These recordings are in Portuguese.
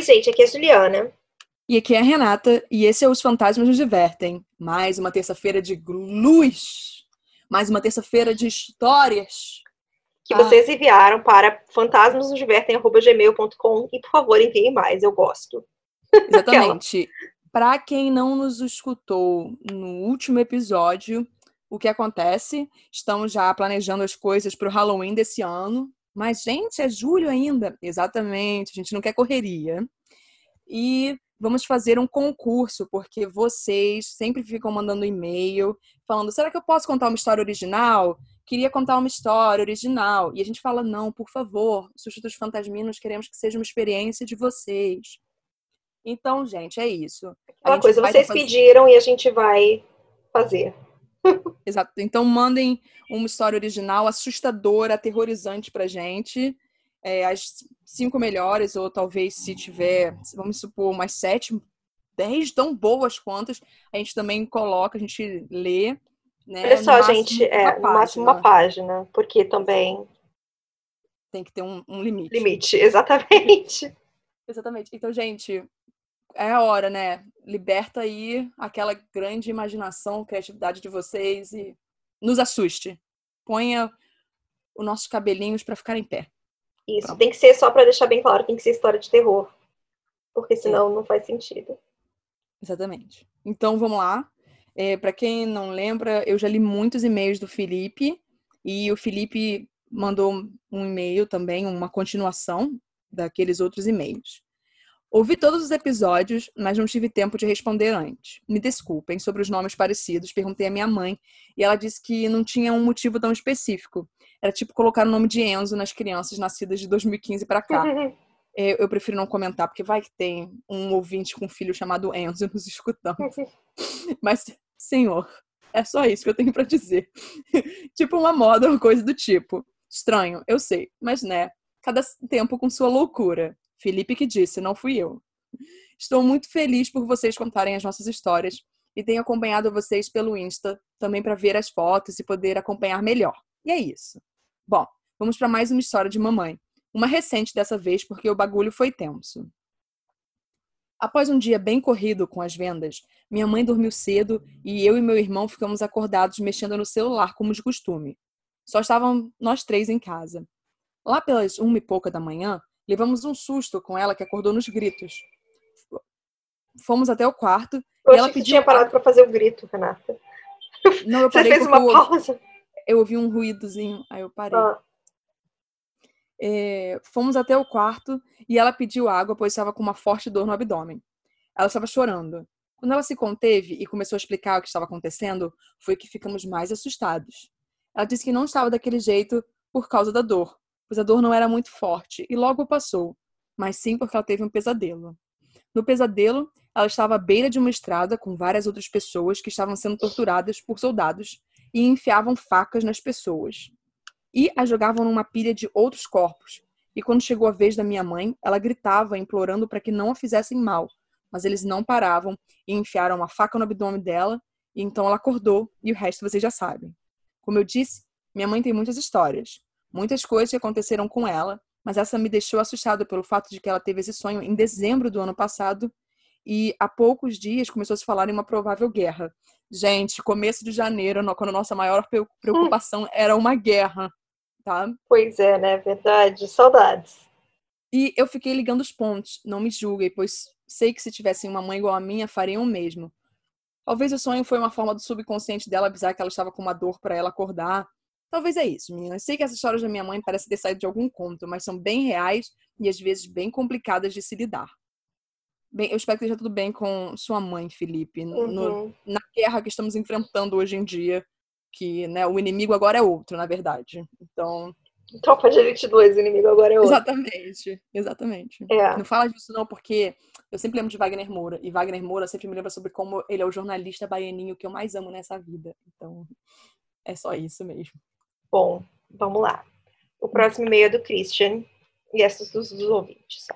Oi, gente, aqui é a Juliana. E aqui é a Renata, e esse é Os Fantasmas Nos Divertem. Mais uma terça-feira de luz, mais uma terça-feira de histórias. Que ah. vocês enviaram para fantasmasnosdivertem.gmail.com e, por favor, enviem mais, eu gosto. Exatamente. para quem não nos escutou no último episódio, o que acontece? Estamos já planejando as coisas para o Halloween desse ano. Mas, gente, é julho ainda. Exatamente, a gente não quer correria. E vamos fazer um concurso, porque vocês sempre ficam mandando e-mail falando: será que eu posso contar uma história original? Queria contar uma história original. E a gente fala: não, por favor, Susto dos Fantasminos, queremos que seja uma experiência de vocês. Então, gente, é isso. Aquela coisa, vocês fazer... pediram e a gente vai fazer. Exato. Então mandem uma história original, assustadora, aterrorizante pra gente. É, as cinco melhores, ou talvez se tiver, vamos supor, umas sete, dez tão boas quantas, a gente também coloca, a gente lê. Né? Olha só, gente, é, no máximo uma página, porque também. Tem que ter um, um limite. Limite, exatamente. exatamente. Então, gente, é a hora, né? Liberta aí aquela grande imaginação, criatividade de vocês e nos assuste. Ponha os nossos cabelinhos para ficar em pé. Isso, Pronto. tem que ser só para deixar bem claro, tem que ser história de terror. Porque senão é. não faz sentido. Exatamente. Então vamos lá. É, para quem não lembra, eu já li muitos e-mails do Felipe e o Felipe mandou um e-mail também, uma continuação daqueles outros e-mails. Ouvi todos os episódios, mas não tive tempo de responder antes. Me desculpem sobre os nomes parecidos, perguntei à minha mãe e ela disse que não tinha um motivo tão específico. Era tipo colocar o nome de Enzo nas crianças nascidas de 2015 para cá. Eu, prefiro não comentar, porque vai que tem um ouvinte com um filho chamado Enzo nos escutando. Mas, senhor, é só isso que eu tenho para dizer. tipo uma moda ou coisa do tipo. Estranho, eu sei, mas né, cada tempo com sua loucura. Felipe que disse, não fui eu. Estou muito feliz por vocês contarem as nossas histórias e tenho acompanhado vocês pelo Insta também para ver as fotos e poder acompanhar melhor. E é isso. Bom, vamos para mais uma história de mamãe. Uma recente dessa vez, porque o bagulho foi tenso. Após um dia bem corrido com as vendas, minha mãe dormiu cedo e eu e meu irmão ficamos acordados mexendo no celular como de costume. Só estavam nós três em casa. Lá pelas uma e pouca da manhã, Levamos um susto com ela que acordou nos gritos. Fomos até o quarto eu e ela pediu. Tinha parado para fazer o grito, Renata. Não, eu parei. Você fez uma eu pausa? Ouvi, eu ouvi um ruídozinho, aí eu parei. Ah. É, fomos até o quarto e ela pediu água, pois estava com uma forte dor no abdômen. Ela estava chorando. Quando ela se conteve e começou a explicar o que estava acontecendo, foi que ficamos mais assustados. Ela disse que não estava daquele jeito por causa da dor, pois a dor não era muito forte e logo passou, mas sim porque ela teve um pesadelo. No pesadelo, ela estava à beira de uma estrada com várias outras pessoas que estavam sendo torturadas por soldados e enfiavam facas nas pessoas. E a jogavam numa pilha de outros corpos. E quando chegou a vez da minha mãe, ela gritava, implorando para que não a fizessem mal. Mas eles não paravam e enfiaram uma faca no abdômen dela. E então ela acordou, e o resto vocês já sabem. Como eu disse, minha mãe tem muitas histórias muitas coisas aconteceram com ela, mas essa me deixou assustada pelo fato de que ela teve esse sonho em dezembro do ano passado e há poucos dias começou a se falar em uma provável guerra. Gente, começo de janeiro, quando a nossa maior preocupação era uma guerra, tá? Pois é, né? Verdade. Saudades. E eu fiquei ligando os pontos, não me julguem, pois sei que se tivessem uma mãe igual a minha, fariam o mesmo. Talvez o sonho foi uma forma do subconsciente dela avisar que ela estava com uma dor para ela acordar, Talvez é isso, meninas. Sei que essas histórias da minha mãe parecem ter saído de algum conto, mas são bem reais e às vezes bem complicadas de se lidar. Bem, eu espero que esteja tudo bem com sua mãe, Felipe. Uhum. No, na guerra que estamos enfrentando hoje em dia, que né, o inimigo agora é outro, na verdade. Então. Tropa de 22, o inimigo agora é outro. Exatamente, exatamente. É. Não fala disso, não, porque eu sempre lembro de Wagner Moura. E Wagner Moura sempre me lembra sobre como ele é o jornalista baianinho que eu mais amo nessa vida. Então, é só isso mesmo. Bom, vamos lá. O próximo e-mail é do Christian e esses dos, dos ouvintes.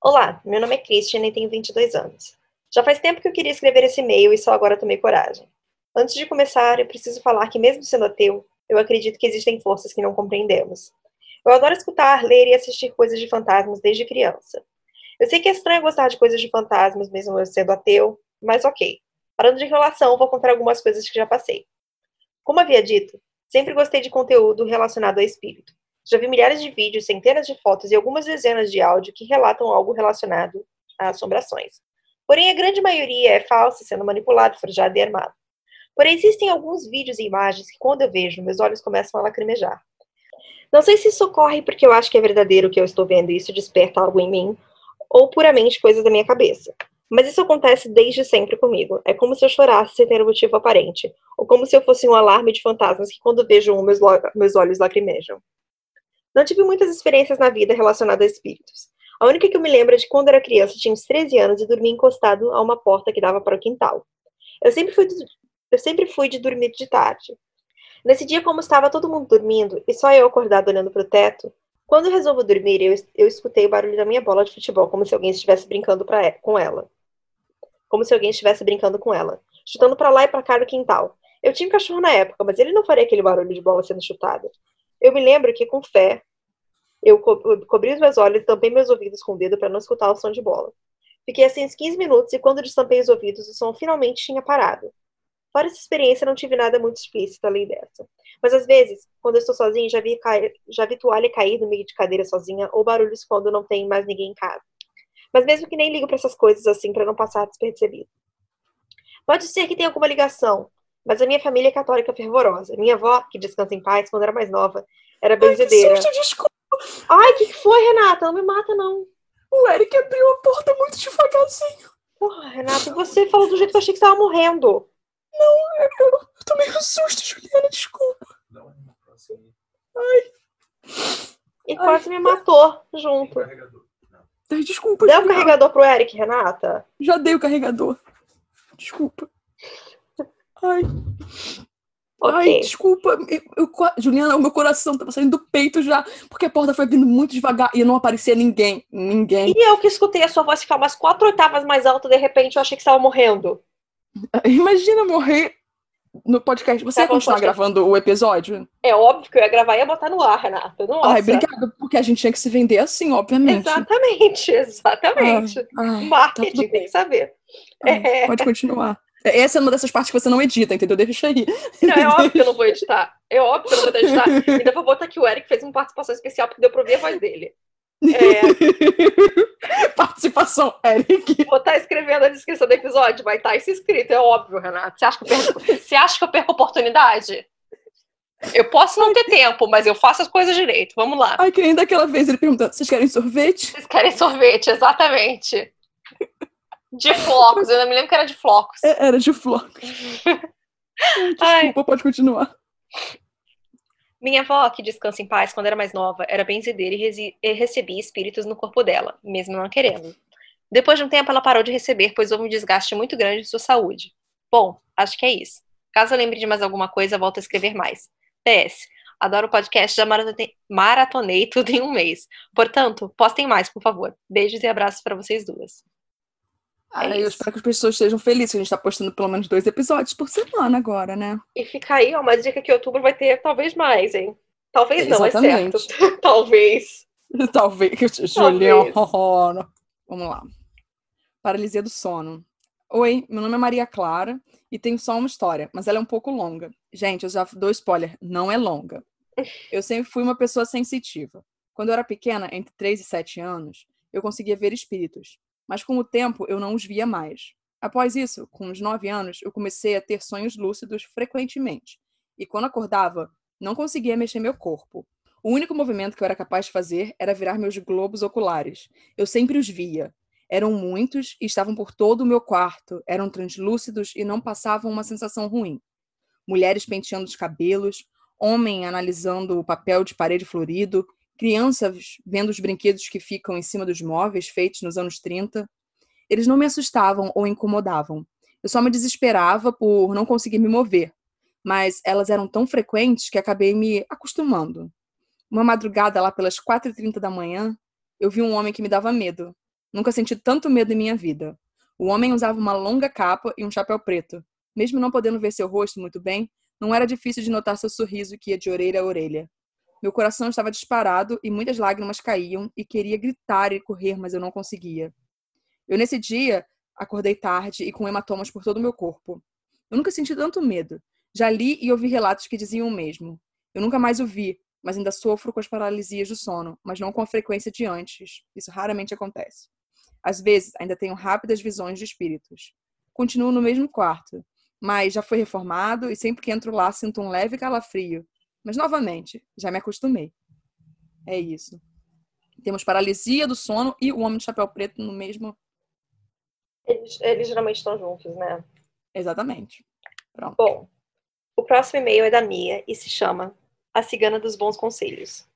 Olá, meu nome é Christian e tenho 22 anos. Já faz tempo que eu queria escrever esse e-mail e só agora tomei coragem. Antes de começar, eu preciso falar que, mesmo sendo ateu, eu acredito que existem forças que não compreendemos. Eu adoro escutar, ler e assistir coisas de fantasmas desde criança. Eu sei que é estranho gostar de coisas de fantasmas, mesmo eu sendo ateu, mas ok. Parando de relação, vou contar algumas coisas que já passei. Como havia dito, sempre gostei de conteúdo relacionado a espírito. Já vi milhares de vídeos, centenas de fotos e algumas dezenas de áudio que relatam algo relacionado a assombrações. Porém, a grande maioria é falsa, sendo manipulado, forjado e armado. Porém, existem alguns vídeos e imagens que, quando eu vejo, meus olhos começam a lacrimejar. Não sei se isso ocorre porque eu acho que é verdadeiro o que eu estou vendo e isso desperta algo em mim, ou puramente coisas da minha cabeça. Mas isso acontece desde sempre comigo. É como se eu chorasse sem ter um motivo aparente, ou como se eu fosse um alarme de fantasmas que, quando vejo um, meus, meus olhos lacrimejam. Não tive muitas experiências na vida relacionadas a espíritos. A única que eu me lembro é de quando era criança, tinha uns 13 anos e dormia encostado a uma porta que dava para o quintal. Eu sempre fui, eu sempre fui de dormir de tarde. Nesse dia, como estava todo mundo dormindo e só eu acordado olhando para o teto, quando eu resolvo dormir, eu, eu escutei o barulho da minha bola de futebol, como se alguém estivesse brincando pra, com ela. Como se alguém estivesse brincando com ela, chutando para lá e para cá no quintal. Eu tinha um cachorro na época, mas ele não faria aquele barulho de bola sendo chutada. Eu me lembro que, com fé, eu co cobri os meus olhos e tampei meus ouvidos com o dedo para não escutar o som de bola. Fiquei assim uns 15 minutos e quando destampei os ouvidos, o som finalmente tinha parado. Fora essa experiência, não tive nada muito explícito além dessa. Mas às vezes, quando eu estou sozinha, já vi, já vi toalha cair no meio de cadeira sozinha ou barulhos quando não tem mais ninguém em casa. Mas mesmo que nem ligo para essas coisas assim para não passar despercebido. Pode ser que tenha alguma ligação, mas a minha família é católica fervorosa. Minha avó, que descansa em paz, quando era mais nova, era benzedeira. Ai, que susto, desculpa. Ai, o que, que foi, Renata? Não me mata, não. O Eric abriu a porta muito devagarzinho. Porra, Renata, você falou do jeito que eu achei que você estava morrendo. Não, eu, eu, tomei um susto, Juliana, desculpa. Ai. E quase me matou junto. Ai, desculpa, Deu o carregador pro Eric, Renata? Já dei o carregador. Desculpa. Ai. Okay. Ai, desculpa. Eu, eu, Juliana, o meu coração tá saindo do peito já, porque a porta foi vindo muito devagar e não aparecia ninguém. Ninguém. E eu que escutei a sua voz ficar umas quatro oitavas mais alta, de repente eu achei que você estava morrendo. Imagina morrer no podcast. Você tá ia continuar podcast. gravando o episódio? É óbvio que eu ia gravar e ia botar no ar, Renata. Nossa. Ai, obrigada, porque a gente tinha que se vender assim, obviamente. Exatamente, exatamente. Ah, ah, Marketing, tá tem que saber. Ah, é. Pode continuar. Essa é uma dessas partes que você não edita, entendeu? Deixa aí. Não, é óbvio que eu não vou editar. É óbvio que eu não vou editar. Ainda vou botar que o Eric fez uma participação especial porque deu pra ouvir a voz dele. É... Participação, Eric. Vou estar tá escrevendo a descrição do episódio, vai estar isso escrito, é óbvio, Renato. Você acha que eu perco, Você acha que eu perco oportunidade? Eu posso não ter tempo, mas eu faço as coisas direito. Vamos lá. Ai, que nem daquela vez ele perguntando: vocês querem sorvete? Vocês querem sorvete, exatamente. De flocos, eu não me lembro que era de flocos. É, era de flocos. Desculpa, Ai. pode continuar. Minha avó, que descansa em paz quando era mais nova, era benzedeira e, e recebia espíritos no corpo dela, mesmo não querendo. Depois de um tempo, ela parou de receber, pois houve um desgaste muito grande em sua saúde. Bom, acho que é isso. Caso eu lembre de mais alguma coisa, volto a escrever mais. PS. Adoro o podcast, já maratonei tudo em um mês. Portanto, postem mais, por favor. Beijos e abraços para vocês duas. É eu espero que as pessoas estejam felizes, a gente está postando pelo menos dois episódios por semana agora, né? E fica aí, ó, uma dica que outubro vai ter talvez mais, hein? Talvez não, Exatamente. é certo. talvez. Talvez. Julião. Vamos lá. Paralisia do sono. Oi, meu nome é Maria Clara e tenho só uma história, mas ela é um pouco longa. Gente, eu já dou spoiler, não é longa. Eu sempre fui uma pessoa sensitiva. Quando eu era pequena, entre 3 e 7 anos, eu conseguia ver espíritos mas com o tempo eu não os via mais. Após isso, com uns nove anos, eu comecei a ter sonhos lúcidos frequentemente, e quando acordava, não conseguia mexer meu corpo. O único movimento que eu era capaz de fazer era virar meus globos oculares. Eu sempre os via. Eram muitos e estavam por todo o meu quarto, eram translúcidos e não passavam uma sensação ruim. Mulheres penteando os cabelos, homem analisando o papel de parede florido, crianças vendo os brinquedos que ficam em cima dos móveis feitos nos anos 30. Eles não me assustavam ou incomodavam. Eu só me desesperava por não conseguir me mover, mas elas eram tão frequentes que acabei me acostumando. Uma madrugada lá pelas 4h30 da manhã, eu vi um homem que me dava medo. Nunca senti tanto medo em minha vida. O homem usava uma longa capa e um chapéu preto. Mesmo não podendo ver seu rosto muito bem, não era difícil de notar seu sorriso que ia de orelha a orelha. Meu coração estava disparado e muitas lágrimas caíam e queria gritar e correr, mas eu não conseguia. Eu, nesse dia, acordei tarde e com hematomas por todo o meu corpo. Eu nunca senti tanto medo. Já li e ouvi relatos que diziam o mesmo. Eu nunca mais o vi, mas ainda sofro com as paralisias do sono, mas não com a frequência de antes. Isso raramente acontece. Às vezes, ainda tenho rápidas visões de espíritos. Continuo no mesmo quarto, mas já foi reformado e sempre que entro lá sinto um leve calafrio. Mas, novamente, já me acostumei. É isso. Temos paralisia do sono e o homem de chapéu preto no mesmo. Eles, eles geralmente estão juntos, né? Exatamente. Pronto. Bom, o próximo e-mail é da Mia e se chama A Cigana dos Bons Conselhos.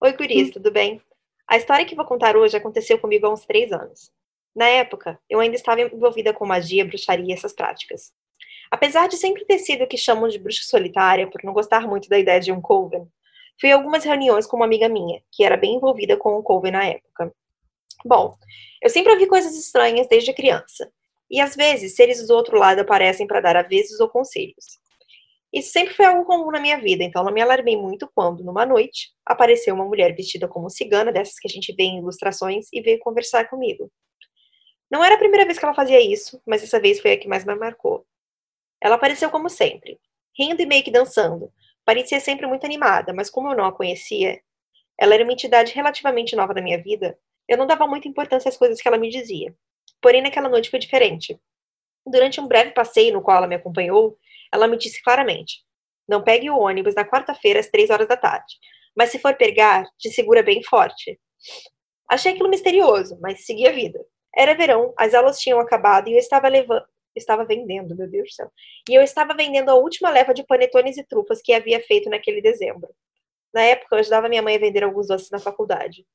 Oi, Guris, hum. tudo bem? A história que vou contar hoje aconteceu comigo há uns três anos. Na época, eu ainda estava envolvida com magia, bruxaria e essas práticas. Apesar de sempre ter sido o que chamam de bruxa solitária, por não gostar muito da ideia de um coven, fui a algumas reuniões com uma amiga minha, que era bem envolvida com o coven na época. Bom, eu sempre ouvi coisas estranhas desde criança, e às vezes seres do outro lado aparecem para dar avisos ou conselhos. Isso sempre foi algo comum na minha vida, então não me alarmei muito quando, numa noite, apareceu uma mulher vestida como cigana, dessas que a gente vê em ilustrações, e veio conversar comigo. Não era a primeira vez que ela fazia isso, mas essa vez foi a que mais me marcou. Ela apareceu como sempre, rindo e meio que dançando. Parecia sempre muito animada, mas como eu não a conhecia, ela era uma entidade relativamente nova na minha vida, eu não dava muita importância às coisas que ela me dizia. Porém, naquela noite foi diferente. Durante um breve passeio no qual ela me acompanhou, ela me disse claramente: Não pegue o ônibus na quarta-feira às três horas da tarde. Mas se for pegar, te segura bem forte. Achei aquilo misterioso, mas segui a vida. Era verão, as aulas tinham acabado e eu estava levando. Estava vendendo, meu Deus do céu. E eu estava vendendo a última leva de panetones e trufas que havia feito naquele dezembro. Na época, eu ajudava minha mãe a vender alguns doces na faculdade.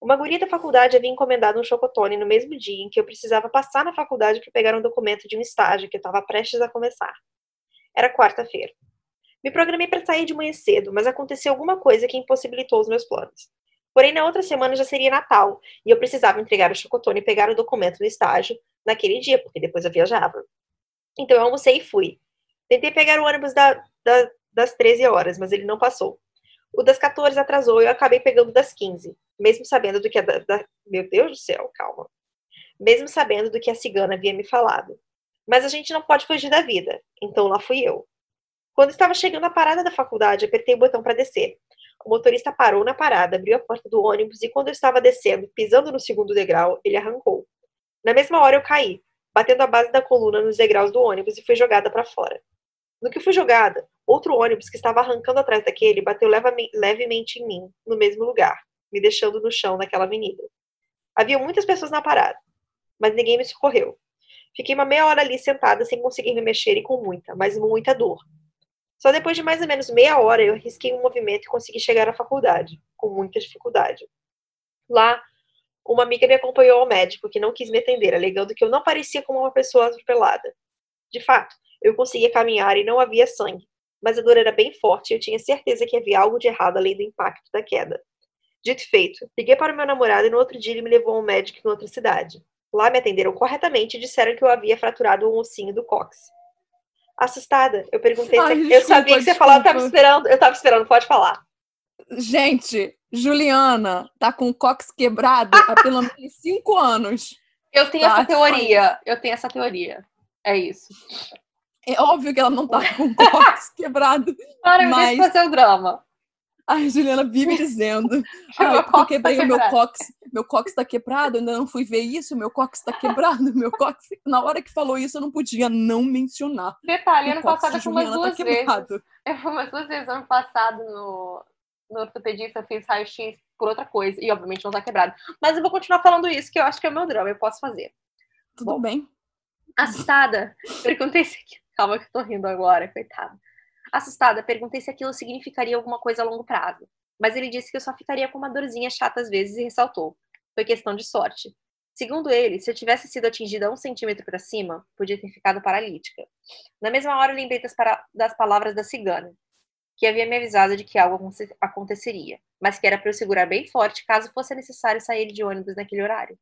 Uma guria da faculdade havia encomendado um chocotone no mesmo dia em que eu precisava passar na faculdade para pegar um documento de um estágio que eu estava prestes a começar. Era quarta-feira. Me programei para sair de manhã cedo, mas aconteceu alguma coisa que impossibilitou os meus planos. Porém, na outra semana já seria Natal e eu precisava entregar o chocotone e pegar o documento do estágio naquele dia, porque depois eu viajava. Então eu almocei e fui. Tentei pegar o ônibus da, da, das 13 horas, mas ele não passou. O das 14 atrasou e eu acabei pegando das 15, mesmo sabendo do que a da, da, Meu Deus do céu, calma. Mesmo sabendo do que a cigana havia me falado. Mas a gente não pode fugir da vida, então lá fui eu. Quando estava chegando à parada da faculdade, apertei o botão para descer. O motorista parou na parada, abriu a porta do ônibus e quando eu estava descendo, pisando no segundo degrau, ele arrancou. Na mesma hora eu caí, batendo a base da coluna nos degraus do ônibus e fui jogada para fora. No que fui jogada, outro ônibus que estava arrancando atrás daquele bateu levemente em mim, no mesmo lugar, me deixando no chão naquela avenida. Havia muitas pessoas na parada, mas ninguém me socorreu. Fiquei uma meia hora ali sentada sem conseguir me mexer e com muita, mas muita dor. Só depois de mais ou menos meia hora eu risquei um movimento e consegui chegar à faculdade, com muita dificuldade. Lá, uma amiga me acompanhou ao médico, que não quis me atender, alegando que eu não parecia como uma pessoa atropelada. De fato, eu conseguia caminhar e não havia sangue, mas a dor era bem forte e eu tinha certeza que havia algo de errado além do impacto da queda. Dito e feito, liguei para o meu namorado e no outro dia ele me levou a um médico em outra cidade. Lá me atenderam corretamente e disseram que eu havia fraturado um ossinho do cox. Assustada, eu perguntei Ai, se desculpa, eu sabia que você desculpa. falava, eu tava esperando, eu tava esperando, pode falar. Gente, Juliana tá com o cox quebrado há pelo menos cinco anos. Eu tenho tá? essa teoria, eu tenho essa teoria. É isso. É óbvio que ela não tá com o cox quebrado. Para, mas... deixa fazer o drama. A Juliana vive dizendo. Ai, porque eu quebrei tá o meu cox. Meu cox tá quebrado, ainda não fui ver isso, meu cox tá quebrado, meu cox. Na hora que falou isso, eu não podia não mencionar. Detalhe, ano passado fui umas tá duas tá vezes. Eu fui umas duas vezes ano passado no, no ortopedista, fiz raio-x por outra coisa. E obviamente não tá quebrado. Mas eu vou continuar falando isso, que eu acho que é o meu drama, eu posso fazer. Tudo Bom, bem. Assustada, perguntei se. Calma que eu tô rindo agora, coitado. Assustada, perguntei se aquilo significaria alguma coisa a longo prazo, mas ele disse que eu só ficaria com uma dorzinha chata às vezes e ressaltou: foi questão de sorte. Segundo ele, se eu tivesse sido atingida um centímetro para cima, podia ter ficado paralítica. Na mesma hora, lembrei das, das palavras da cigana, que havia me avisado de que algo aconteceria, mas que era para eu segurar bem forte caso fosse necessário sair de ônibus naquele horário.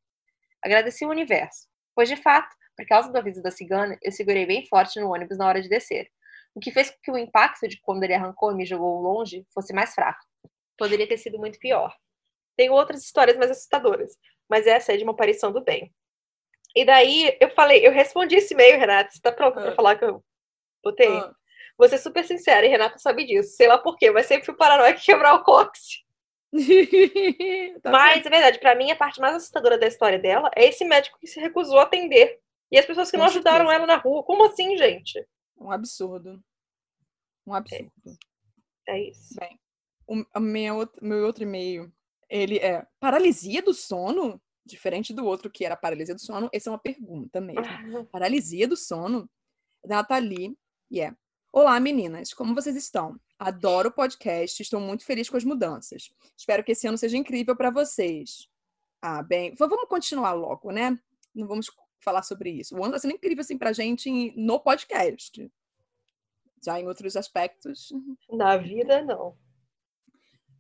Agradeci o universo, pois de fato, por causa do aviso da cigana, eu segurei bem forte no ônibus na hora de descer, o que fez com que o impacto de quando ele arrancou e me jogou longe fosse mais fraco. Poderia ter sido muito pior. Tem outras histórias mais assustadoras, mas essa é de uma aparição do bem. E daí eu falei, eu respondi esse e-mail, Renata. Você tá pronta ah. pra falar que eu botei? Ah. Vou ser super sincera, e Renata sabe disso. Sei lá por quê, mas sempre fui paranoica quebrar o cóccix. tá mas bem. é verdade, para mim a parte mais assustadora da história dela é esse médico que se recusou a atender. E as pessoas que não ajudaram ela na rua. Como assim, gente? Um absurdo. Um absurdo. É, é isso. Bem, o meu, meu outro e-mail, ele é paralisia do sono? Diferente do outro que era paralisia do sono, essa é uma pergunta mesmo. paralisia do sono? Da Nathalie, e yeah. é. Olá, meninas, como vocês estão? Adoro o podcast, estou muito feliz com as mudanças. Espero que esse ano seja incrível para vocês. Ah, bem, vamos continuar logo, né? Não vamos falar sobre isso. O ano está sendo incrível assim pra gente no podcast. Já em outros aspectos. Na vida, não.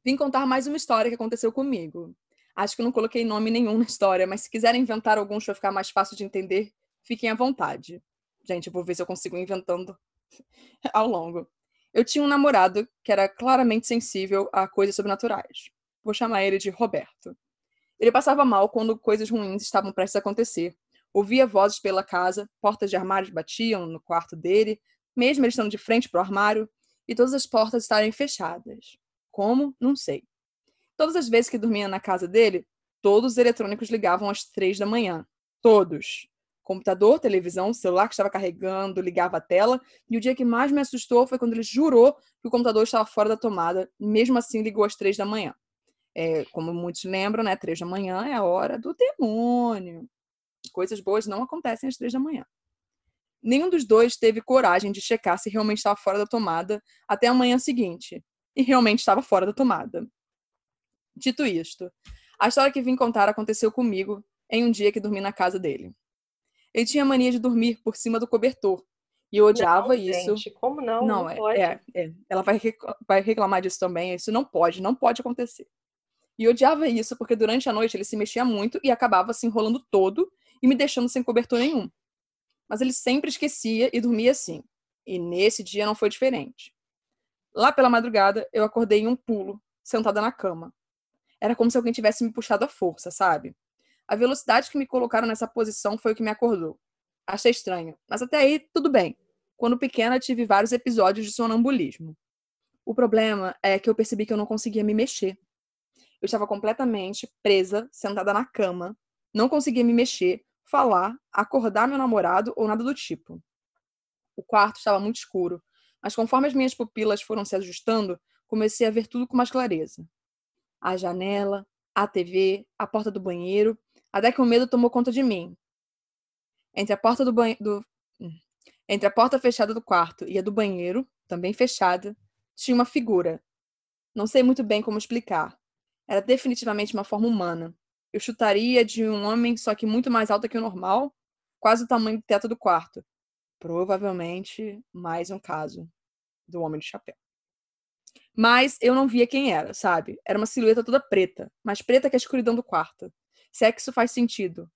Vim contar mais uma história que aconteceu comigo. Acho que não coloquei nome nenhum na história, mas se quiserem inventar algum para ficar mais fácil de entender, fiquem à vontade. Gente, eu vou ver se eu consigo inventando ao longo. Eu tinha um namorado que era claramente sensível a coisas sobrenaturais. Vou chamar ele de Roberto. Ele passava mal quando coisas ruins estavam prestes a acontecer. Ouvia vozes pela casa, portas de armários batiam no quarto dele, mesmo ele estando de frente para o armário, e todas as portas estarem fechadas. Como? Não sei. Todas as vezes que dormia na casa dele, todos os eletrônicos ligavam às três da manhã. Todos computador, televisão, celular que estava carregando, ligava a tela. E o dia que mais me assustou foi quando ele jurou que o computador estava fora da tomada, e mesmo assim ligou às três da manhã. É, como muitos lembram, né? Três da manhã é a hora do demônio. Coisas boas não acontecem às três da manhã. Nenhum dos dois teve coragem de checar se realmente estava fora da tomada até a manhã seguinte. E realmente estava fora da tomada. Dito isto, a história que vim contar aconteceu comigo em um dia que dormi na casa dele. Ele tinha mania de dormir por cima do cobertor. E eu odiava não, isso. Gente, como não? Não, não é. É, é, Ela vai, vai reclamar disso também. Isso não pode, não pode acontecer. E eu odiava isso porque durante a noite ele se mexia muito e acabava se enrolando todo e me deixando sem cobertor nenhum. Mas ele sempre esquecia e dormia assim. E nesse dia não foi diferente. Lá pela madrugada, eu acordei em um pulo, sentada na cama. Era como se alguém tivesse me puxado à força, sabe? A velocidade que me colocaram nessa posição foi o que me acordou. Achei estranho, mas até aí tudo bem. Quando pequena, tive vários episódios de sonambulismo. O problema é que eu percebi que eu não conseguia me mexer. Eu estava completamente presa, sentada na cama, não conseguia me mexer, falar, acordar meu namorado ou nada do tipo. O quarto estava muito escuro, mas conforme as minhas pupilas foram se ajustando, comecei a ver tudo com mais clareza. A janela, a TV, a porta do banheiro até que o medo tomou conta de mim. Entre a porta do banheiro. Do... Hum, entre a porta fechada do quarto e a do banheiro, também fechada, tinha uma figura. Não sei muito bem como explicar. Era definitivamente uma forma humana. Eu chutaria de um homem, só que muito mais alta que o normal, quase o tamanho do teto do quarto. Provavelmente mais um caso do homem de chapéu. Mas eu não via quem era, sabe? Era uma silhueta toda preta, mais preta que a escuridão do quarto se é que isso faz sentido.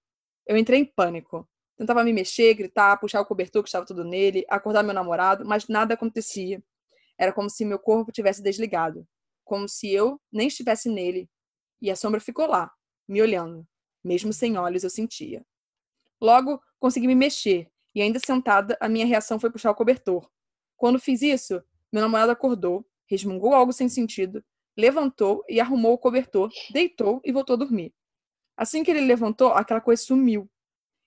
Eu entrei em pânico. Tentava me mexer, gritar, puxar o cobertor que estava tudo nele, acordar meu namorado, mas nada acontecia. Era como se meu corpo tivesse desligado, como se eu nem estivesse nele. E a sombra ficou lá, me olhando. Mesmo sem olhos, eu sentia. Logo, consegui me mexer, e ainda sentada, a minha reação foi puxar o cobertor. Quando fiz isso, meu namorado acordou, resmungou algo sem sentido, levantou e arrumou o cobertor, deitou e voltou a dormir. Assim que ele levantou, aquela coisa sumiu.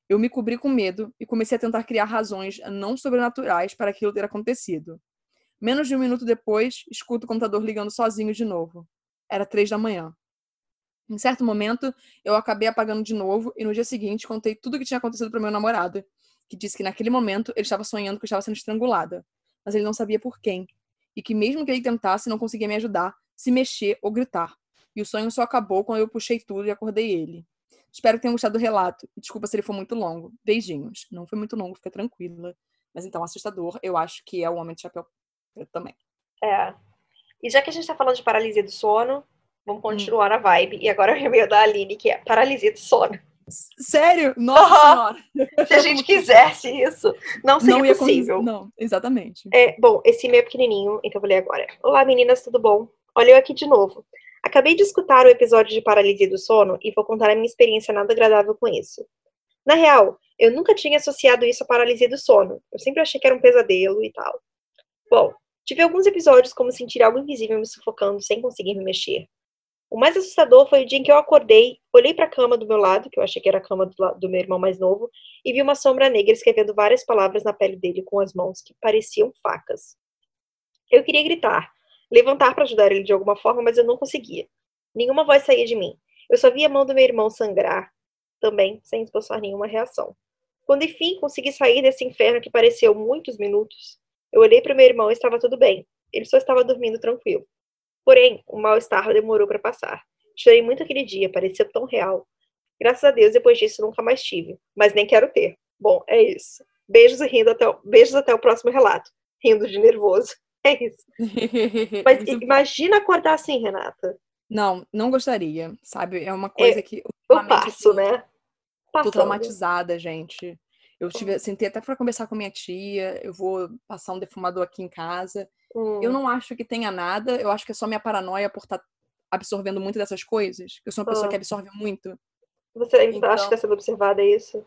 Eu me cobri com medo e comecei a tentar criar razões não sobrenaturais para aquilo ter acontecido. Menos de um minuto depois, escuto o computador ligando sozinho de novo. Era três da manhã. Em certo momento, eu acabei apagando de novo e no dia seguinte contei tudo o que tinha acontecido para meu namorado, que disse que naquele momento ele estava sonhando que eu estava sendo estrangulada, mas ele não sabia por quem, e que mesmo que ele tentasse, não conseguia me ajudar, se mexer ou gritar. E o sonho só acabou quando eu puxei tudo e acordei ele. Espero que tenham gostado do relato. Desculpa se ele for muito longo. Beijinhos. Não foi muito longo, fica tranquila. Mas então, assustador, eu acho que é o Homem de Chapéu Preto também. É. E já que a gente tá falando de paralisia do sono, vamos continuar hum. a vibe. E agora o e-mail da Aline, que é paralisia do sono. Sério? Nossa uhum. senhora! Se a gente quisesse isso, não seria não possível. Não, exatamente. É, bom, esse e-mail é pequenininho, então eu vou ler agora. Olá, meninas, tudo bom? Olha eu aqui de novo. Acabei de escutar o episódio de paralisia do sono e vou contar a minha experiência nada agradável com isso. Na real, eu nunca tinha associado isso à paralisia do sono. Eu sempre achei que era um pesadelo e tal. Bom, tive alguns episódios como sentir algo invisível me sufocando sem conseguir me mexer. O mais assustador foi o dia em que eu acordei, olhei para a cama do meu lado, que eu achei que era a cama do, do, meu irmão mais novo, e vi uma sombra negra escrevendo várias palavras na pele dele com as mãos que pareciam facas. Eu queria gritar, levantar para ajudar ele de alguma forma, mas eu não conseguia. Nenhuma voz saía de mim. Eu só via a mão do meu irmão sangrar, também sem esboçar nenhuma reação. Quando enfim consegui sair desse inferno que pareceu muitos minutos, eu olhei para meu irmão e estava tudo bem. Ele só estava dormindo tranquilo. Porém, o mal-estar demorou para passar. Chorei muito aquele dia, parecia tão real. Graças a Deus, depois disso, nunca mais tive. Mas nem quero ter. Bom, é isso. Beijos e rindo até o... Beijos até o próximo relato. Rindo de nervoso. É isso. Mas imagina acordar assim, Renata. Não, não gostaria, sabe? É uma é, coisa é, que. Eu passo, assim, né? Passando. Tô traumatizada, gente. Eu tive, sentei até para conversar com minha tia. Eu vou passar um defumador aqui em casa. Hum. Eu não acho que tenha nada, eu acho que é só minha paranoia por estar tá absorvendo muito dessas coisas. Eu sou uma pessoa que absorve muito. Você ainda então, acha que está sendo observada, é isso?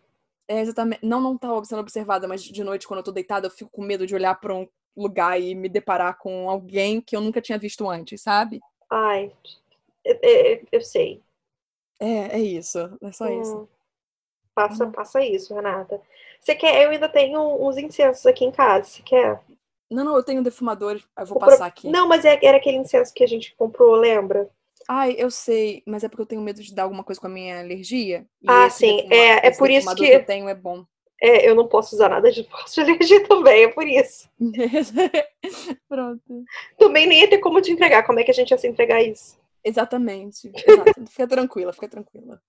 É, exatamente. Não, não tá sendo observada, mas de noite, quando eu tô deitada, eu fico com medo de olhar para um lugar e me deparar com alguém que eu nunca tinha visto antes, sabe? Ai, eu, eu, eu sei. É, é isso. É só hum. isso. Passa, hum. passa isso, Renata. Você quer? Eu ainda tenho uns incensos aqui em casa. Você quer? Não, não, eu tenho um defumador, eu vou o passar pro... aqui. Não, mas é, era aquele incenso que a gente comprou, lembra? Ai, eu sei, mas é porque eu tenho medo de dar alguma coisa com a minha alergia. ah, sim, é, é por isso que... que eu tenho é bom. É, eu não posso usar nada de posto de alergia também, é por isso. Pronto. Também nem ia ter como te entregar. Como é que a gente ia se entregar isso? Exatamente. Exato. fica tranquila, fica tranquila.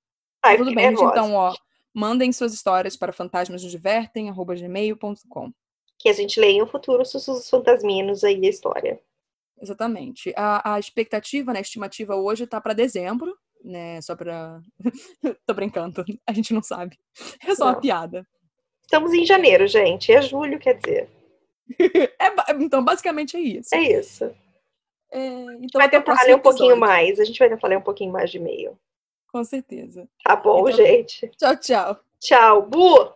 Ai, Tudo bem, gente, então, ó. Mandem suas histórias para fantasmasnosdivertem.gmail.com que a gente lê em um futuro sussurros fantasminos aí a história. Exatamente. A, a expectativa, né, a estimativa hoje está para dezembro, né? Só para. Tô brincando, a gente não sabe. É só não. uma piada. Estamos em janeiro, gente. É julho, quer dizer. é, então, basicamente é isso. É isso. É, então, vai tentar ler um pouquinho mais. A gente vai tentar ler um pouquinho mais de e-mail. Com certeza. Tá bom, então, gente. Tchau, tchau. Tchau. Bu!